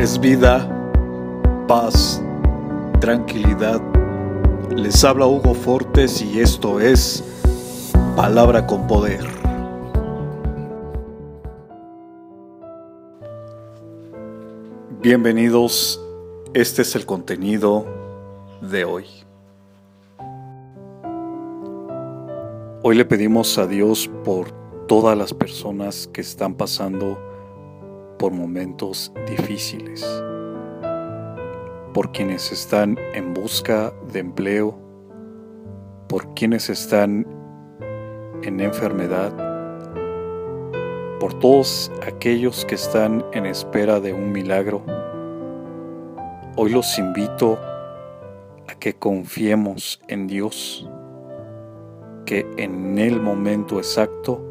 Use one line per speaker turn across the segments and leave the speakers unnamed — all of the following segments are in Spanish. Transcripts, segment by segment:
es vida, paz, tranquilidad. Les habla Hugo Fortes y esto es Palabra con Poder. Bienvenidos, este es el contenido de hoy. Hoy le pedimos a Dios por todas las personas que están pasando por momentos difíciles, por quienes están en busca de empleo, por quienes están en enfermedad, por todos aquellos que están en espera de un milagro. Hoy los invito a que confiemos en Dios, que en el momento exacto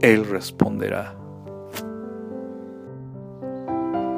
Él responderá